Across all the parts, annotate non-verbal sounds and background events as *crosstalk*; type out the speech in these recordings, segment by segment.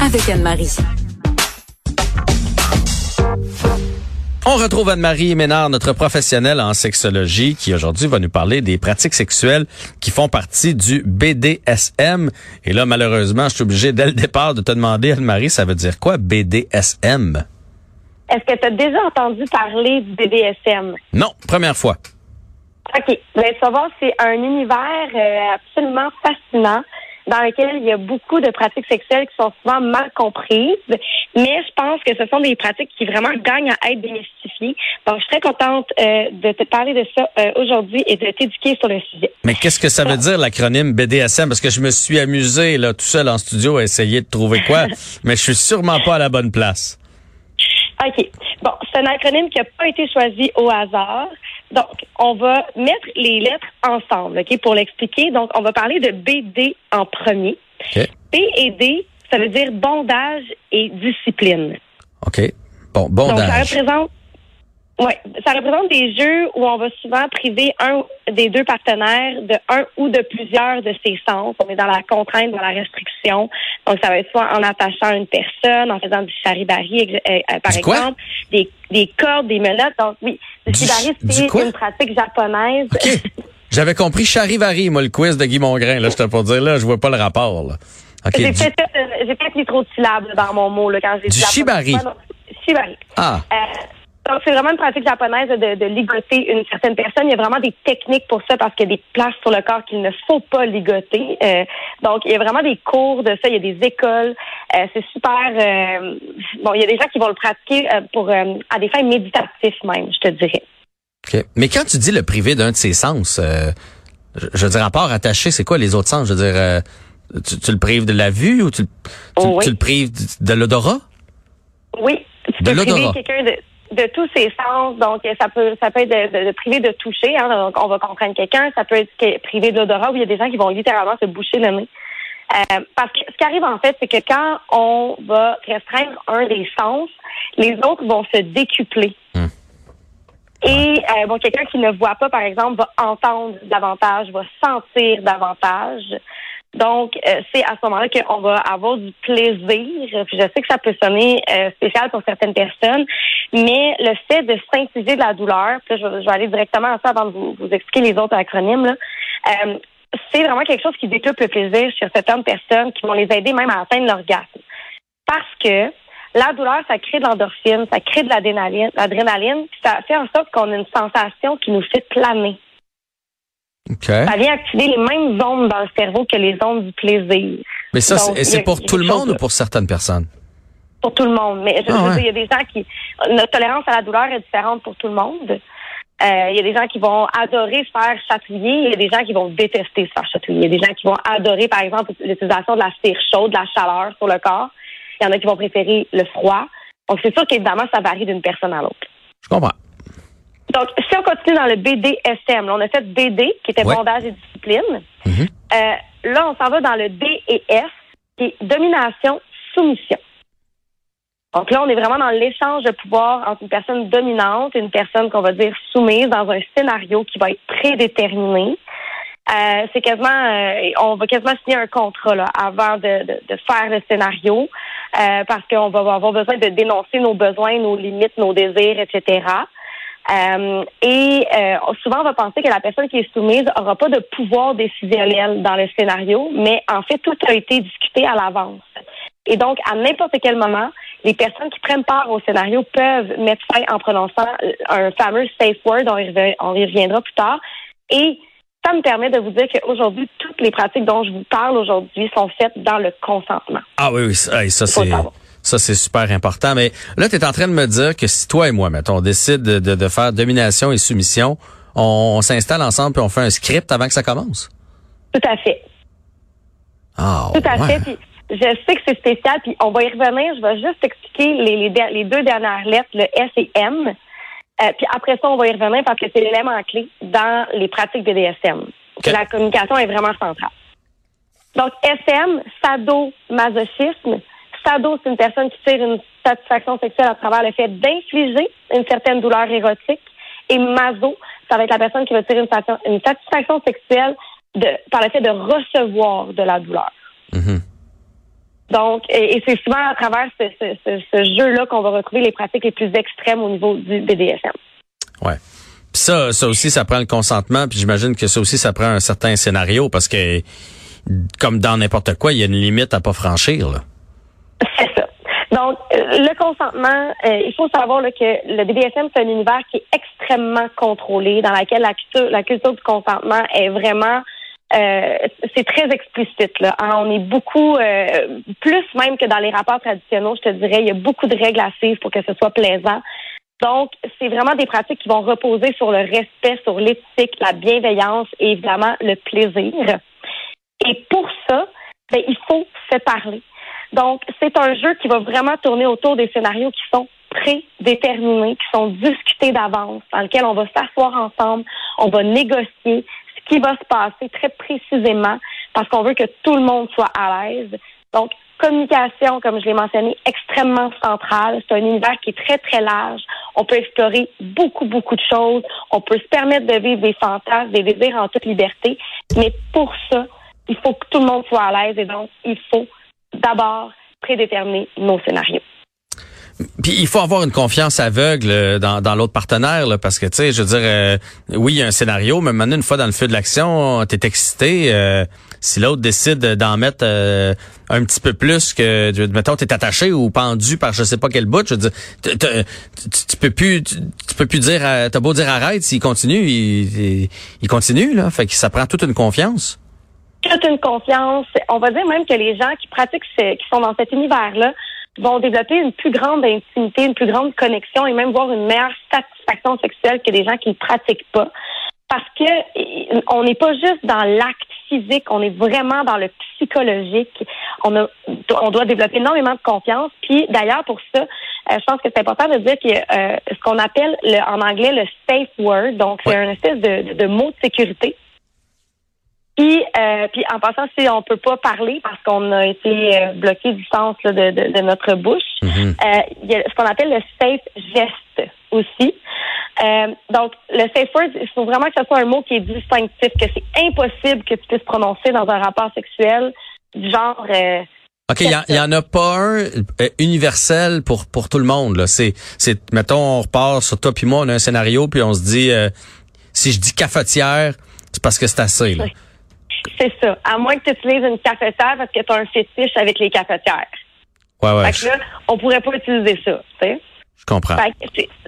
avec Anne-Marie. On retrouve Anne-Marie Ménard, notre professionnelle en sexologie, qui aujourd'hui va nous parler des pratiques sexuelles qui font partie du BDSM. Et là, malheureusement, je suis obligé dès le départ de te demander, Anne-Marie, ça veut dire quoi BDSM? Est-ce que tu as déjà entendu parler du BDSM? Non, première fois. OK. Ben, tu vas voir, c'est un univers euh, absolument fascinant dans lequel il y a beaucoup de pratiques sexuelles qui sont souvent mal comprises, mais je pense que ce sont des pratiques qui vraiment gagnent à être démystifiées. Donc, je suis très contente euh, de te parler de ça euh, aujourd'hui et de t'éduquer sur le sujet. Mais qu'est-ce que ça veut dire l'acronyme BDSM? Parce que je me suis amusé là tout seul en studio à essayer de trouver quoi, *laughs* mais je suis sûrement pas à la bonne place. OK. Bon, c'est un acronyme qui n'a pas été choisi au hasard. Donc, on va mettre les lettres ensemble, OK, pour l'expliquer. Donc, on va parler de BD en premier. B et D, ça veut dire bondage et discipline. OK. Bon, Donc, ça bondage. représente, ouais, ça représente des jeux où on va souvent priver un des deux partenaires de un ou de plusieurs de ses sens. On est dans la contrainte, dans la restriction. Donc, ça va être soit en attachant une personne, en faisant du charibari, euh, euh, par Du exemple, des, des cordes, des menottes. Donc, oui, le Du- charibari, du c'est une pratique japonaise. J'avais compris charivari, moi, le quiz de Guy Mongrain. Là, j'étais pour dire, là, je vois pas le rapport. Là. J'ai du- peut-être mis trop de syllabes dans mon mot là, quand j'ai Du dit la shibari. Shibari. Ah, Euh, donc, c'est vraiment une pratique japonaise de, de ligoter une certaine personne. Il y a vraiment des techniques pour ça parce qu'il y a des places sur le corps qu'il ne faut pas ligoter. Euh, donc, il y a vraiment des cours de ça. Il y a des écoles. Euh, c'est super. euh, bon, il y a des gens qui vont le pratiquer euh, pour euh, à des fins méditatives même, je te dirais. OK. Mais quand tu dis le privé d'un de ses sens, euh, je, je veux dire, à part attaché, c'est quoi les autres sens? Je veux dire, euh, tu, tu le prives de la vue ou tu, tu, Oh, oui. tu le prives de, l'odorat? Oui, tu peux priver quelqu'un de, de tous ses sens. Donc, ça peut ça peut être de, de- de priver de toucher. Hein, donc, on va comprendre quelqu'un. Ça peut être privé de l'odorat où il y a des gens qui vont littéralement se boucher le nez. Euh, parce que ce qui arrive en fait, c'est que quand on va restreindre un des sens, les autres vont se décupler. Hmm. Et euh, bon, quelqu'un qui ne voit pas, par exemple, va entendre davantage, va sentir davantage. Donc, euh, c'est à ce moment-là qu'on va avoir du plaisir. Puis je sais que ça peut sonner euh, spécial pour certaines personnes, mais le fait de s'infliger de la douleur, je, vais- je vais aller directement à ça avant de vous, expliquer les autres acronymes, là, euh, c'est vraiment quelque chose qui décuple le plaisir chez certaines personnes qui vont les aider même à atteindre l'orgasme. Parce que la douleur, ça crée de l'endorphine, ça crée de l'adrénaline, l'adrénaline, puis ça fait en sorte qu'on a une sensation qui nous fait planer. Ça vient activer les mêmes ondes dans le cerveau que les ondes du plaisir. Mais ça, c'est- pour tout le monde ou pour certaines personnes? Pour tout le monde. Mais je, Ah je veux ouais. dire, il y a des gens qui... Notre tolérance à la douleur est différente pour tout le monde. Euh, il y a des gens qui vont adorer se faire chatouiller. Il y a des gens qui vont détester se faire chatouiller. Il y a des gens qui vont adorer, par exemple, l'utilisation de la cire chaude, de la chaleur sur le corps. Il y en a qui vont préférer le froid. Donc, c'est sûr qu'évidemment, ça varie d'une personne à l'autre. Je comprends. Donc, si on continue dans le BDSM, là, on a fait BD, qui était Ouais. bondage et discipline. Mhm. Euh, là, on s'en va dans le D et F, qui est domination, soumission. Donc là, on est vraiment dans l'échange de pouvoir entre une personne dominante et une personne qu'on va dire soumise dans un scénario qui va être prédéterminé. Euh, c'est quasiment, euh, on va quasiment signer un contrat là, avant de, de, de faire le scénario, euh, parce qu'on va avoir besoin de dénoncer nos besoins, nos limites, nos désirs, etc. Euh, et euh, souvent, on va penser que la personne qui est soumise aura pas de pouvoir décisionnel dans le scénario, mais en fait, tout a été discuté à l'avance. Et donc, à n'importe quel moment, les personnes qui prennent part au scénario peuvent mettre fin en prononçant euh, un fameux safe word, on y, reviendra plus tard. Et ça me permet de vous dire qu'aujourd'hui, toutes les pratiques dont je vous parle aujourd'hui sont faites dans le consentement. Ah oui, oui, ça, ça, c'est. Ça c'est super important. Mais là, tu es en train de me dire que si toi et moi, mettons, on décide de, de, de faire domination et soumission, on, on s'installe ensemble puis on fait un script avant que ça commence? Tout à fait. Ah Tout à ouais. fait. Puis je sais que c'est spécial, puis on va y revenir. Je vais juste expliquer les, les, les deux dernières lettres, le S et M. Euh, puis après ça, on va y revenir parce que c'est l'élément clé dans les pratiques BDSM. Ok. La communication est vraiment centrale. Donc, SM, sadomasochisme. Sado, c'est une personne qui tire une satisfaction sexuelle à travers le fait d'infliger une certaine douleur érotique. Et maso, ça va être la personne qui va tirer une, satisfaction- une satisfaction sexuelle de, par le fait de recevoir de la douleur. Mhm. Donc, et, c'est souvent à travers ce, ce jeu-là qu'on va retrouver les pratiques les plus extrêmes au niveau du BDSM. Ouais. Puis ça, ça aussi, ça prend le consentement. Puis j'imagine que ça aussi, ça prend un certain scénario parce que, comme dans n'importe quoi, il y a une limite à pas franchir. Ça. Donc, euh, le consentement, euh, il faut savoir que le BDSM, c'est un univers qui est extrêmement contrôlé, dans lequel la culture, la culture du consentement est vraiment euh, c'est très explicite. Hein. On est beaucoup, plus même que dans les rapports traditionnels, je te dirais, il y a beaucoup de règles à suivre pour que ce soit plaisant. Donc, c'est vraiment des pratiques qui vont reposer sur le respect, sur l'éthique, la bienveillance et évidemment le plaisir. Et pour ça, ben, il faut se parler. Donc, c'est un jeu qui va vraiment tourner autour des scénarios qui sont prédéterminés, qui sont discutés d'avance, dans lesquels on va s'asseoir ensemble, on va négocier ce qui va se passer très précisément parce qu'on veut que tout le monde soit à l'aise. Donc, communication, comme je l'ai mentionné, extrêmement centrale. C'est un univers qui est très, très large. On peut explorer beaucoup, beaucoup de choses. On peut se permettre de vivre des fantasmes, des désirs en toute liberté. Mais pour ça, il faut que tout le monde soit à l'aise et donc il faut d'abord prédéterminer nos scénarios. Puis il faut avoir une confiance aveugle euh, dans, dans l'autre partenaire, là, parce que tu sais, je veux dire, euh, oui, il y a un scénario, mais maintenant une fois dans le feu de l'action, t'es excité. Euh, si l'autre décide d'en mettre un petit peu plus que, mettons, t'es attaché ou pendu par je sais pas quel bout, je veux dire, tu, peux plus, tu, peux plus dire, t'as beau dire arrête, s'il continue, il, il, continue là. Fait que ça prend toute une confiance toute une confiance. On va dire même que les gens qui pratiquent, qui sont dans cet univers-là, vont développer une plus grande intimité, une plus grande connexion et même voir une meilleure satisfaction sexuelle que des gens qui ne pratiquent pas. Parce que on n'est pas juste dans l'acte physique, on est vraiment dans le psychologique. On, a, on doit développer énormément de confiance. Puis d'ailleurs, pour ça, euh, je pense que c'est important de dire que euh, ce qu'on appelle le, en anglais le safe word, donc c'est un espèce de, de mot de sécurité puis, euh, puis en passant, si on peut pas parler parce qu'on a été euh, bloqué du sens de, de, notre bouche, mhm. euh, il y a ce qu'on appelle le safe geste aussi. Euh, donc, le safe word, il faut vraiment que ce soit un mot qui est distinctif, que c'est impossible que tu puisses prononcer dans un rapport sexuel du genre. OK, il y, en a pas un universel pour pour tout le monde. Là. C'est, c'est, mettons, on repart sur toi puis moi, on a un scénario, puis on se dit, si je dis cafetière, c'est parce que c'est assez. Là. C'est ça. À moins que tu utilises une cafetière parce que tu as un fétiche avec les cafetières. Ouais, ouais. Fait que là, on pourrait pas utiliser ça, tu sais. Je comprends.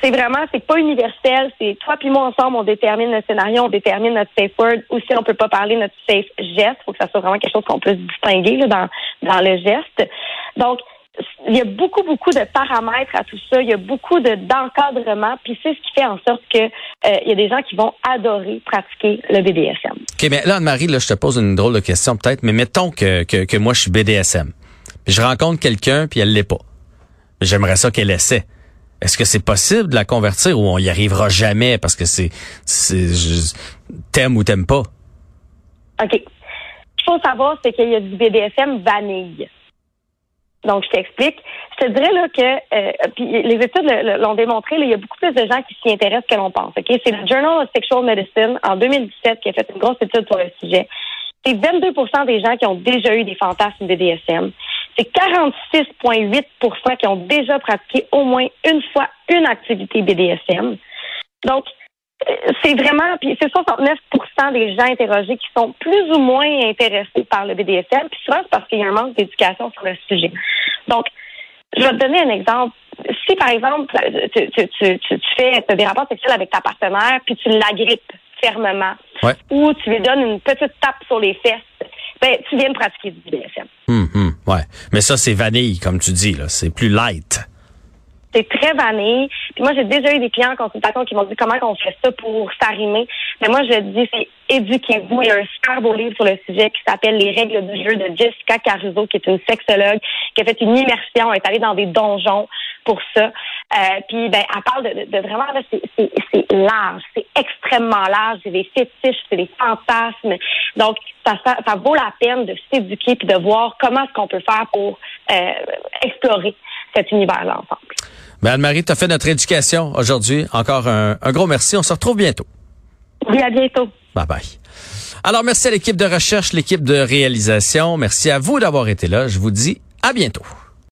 C'est vraiment, c'est pas universel. C'est toi puis moi ensemble, on détermine le scénario, on détermine notre safe word. Ou si on peut pas parler notre safe geste, faut que ça soit vraiment quelque chose qu'on puisse distinguer là, dans dans le geste. Donc, il y a beaucoup, beaucoup de paramètres à tout ça. Il y a beaucoup de d'encadrement. Puis c'est ce qui fait en sorte que euh, il y a des gens qui vont adorer pratiquer le BDSM. OK, mais là, Anne-Marie, là, je te pose une drôle de question peut-être, mais mettons que, que, que moi, je suis BDSM. Puis je rencontre quelqu'un, puis elle l'est pas. J'aimerais ça qu'elle essaie. Est-ce que c'est possible de la convertir ou on y arrivera jamais parce que c'est, c'est t'aimes ou t'aimes pas? OK. Ce qu'il faut savoir, c'est qu'il y a du BDSM vanille. Donc, je t'explique. Je te dirais là que euh, les études l'ont démontré, il y a beaucoup plus de gens qui s'y intéressent que l'on pense. C'est le Journal of Sexual Medicine en 2017 qui a fait une grosse étude sur le sujet. C'est 22% des gens qui ont déjà eu des fantasmes BDSM. C'est 46,8 qui ont déjà pratiqué au moins une fois une activité BDSM. Donc, c'est vraiment, puis c'est 69% des gens interrogés qui sont plus ou moins intéressés par le BDSM, puis souvent c'est parce qu'il y a un manque d'éducation sur le sujet. Donc, je vais te donner un exemple. Si, par exemple, tu, tu, tu, tu fais des rapports sexuels avec ta partenaire, puis tu l'agrippes fermement, ou tu lui donnes une petite tape sur les fesses, ben, tu viens de pratiquer du BDSM. Hum, hum, ouais. Mais ça, c'est vanille, comme tu dis, là. C'est plus light c'est très vanille. Puis moi, j'ai déjà eu des clients en consultation qui m'ont dit comment on fait ça pour s'arrimer. Mais moi, je dis, c'est éduquez-vous. Il y a un super beau livre sur le sujet qui s'appelle Les règles du jeu de Jessica Caruso, qui est une sexologue, qui a fait une immersion, est allée dans des donjons pour ça. Euh, puis, ben, elle parle de, de, vraiment, c'est large, c'est extrêmement large. C'est des fétiches, c'est des fantasmes. Donc, ça, ça, vaut la peine de s'éduquer puis de voir comment est-ce qu'on peut faire pour euh, explorer cet univers-là ensemble. Ben Anne-Marie, tu as fait notre éducation aujourd'hui. Encore un, gros merci. On se retrouve bientôt. Oui, à bientôt. Bye bye. Alors, merci à l'équipe de recherche, l'équipe de réalisation. Merci à vous d'avoir été là. Je vous dis À bientôt.